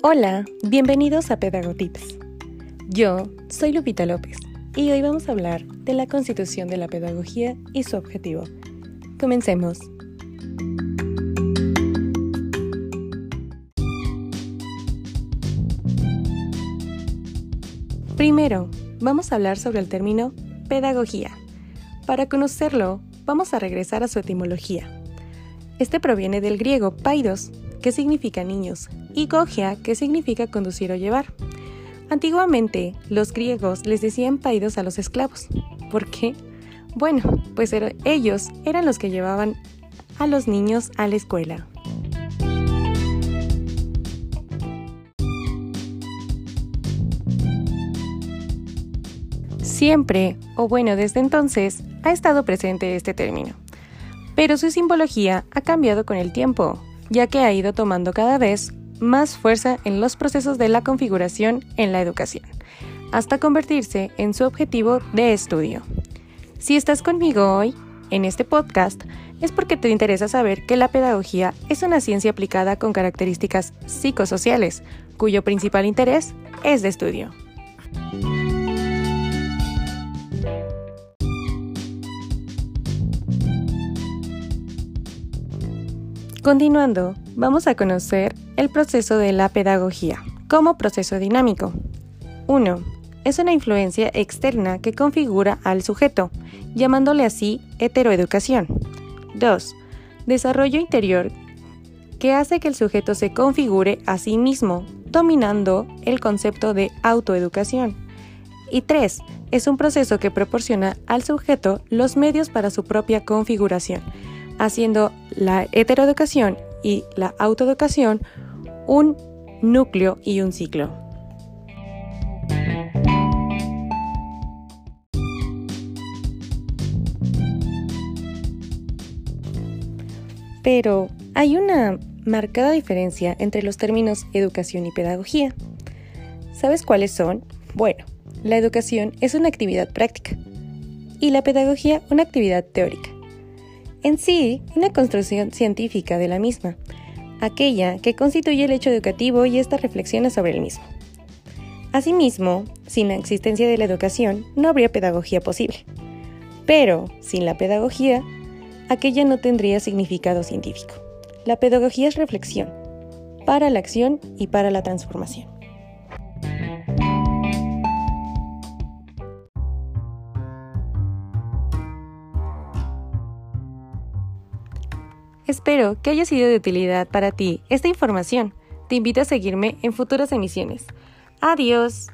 Hola, bienvenidos a Pedagotips. Yo soy Lupita López y hoy vamos a hablar de la constitución de la pedagogía y su objetivo. Comencemos. Primero, vamos a hablar sobre el término pedagogía. Para conocerlo, vamos a regresar a su etimología. Este proviene del griego paidos, que significa niños, y gogia, que significa conducir o llevar. Antiguamente, los griegos les decían paidos a los esclavos. ¿Por qué? Bueno, pues ellos eran los que llevaban a los niños a la escuela. Siempre, o bueno, desde entonces, ha estado presente este término. Pero su simbología ha cambiado con el tiempo, ya que ha ido tomando cada vez más fuerza en los procesos de la configuración en la educación, hasta convertirse en su objetivo de estudio. Si estás conmigo hoy, en este podcast, es porque te interesa saber que la pedagogía es una ciencia aplicada con características psicosociales, cuyo principal interés es de estudio. Continuando, vamos a conocer el proceso de la pedagogía como proceso dinámico. 1. Es una influencia externa que configura al sujeto, llamándole así heteroeducación. 2. Desarrollo interior que hace que el sujeto se configure a sí mismo, dominando el concepto de autoeducación. Y 3. Es un proceso que proporciona al sujeto los medios para su propia configuración, haciendo la heteroeducación y la autoeducación un núcleo y un ciclo. Pero hay una marcada diferencia entre los términos educación y pedagogía. ¿Sabes cuáles son? Bueno, la educación es una actividad práctica y la pedagogía una actividad teórica en sí una construcción científica de la misma, aquella que constituye el hecho educativo y esta reflexiona sobre el mismo. Asimismo, sin la existencia de la educación no habría pedagogía posible. Pero, sin la pedagogía, aquella no tendría significado científico. La pedagogía es reflexión, para la acción y para la transformación. Espero que haya sido de utilidad para ti esta información. Te invito a seguirme en futuras emisiones. Adiós.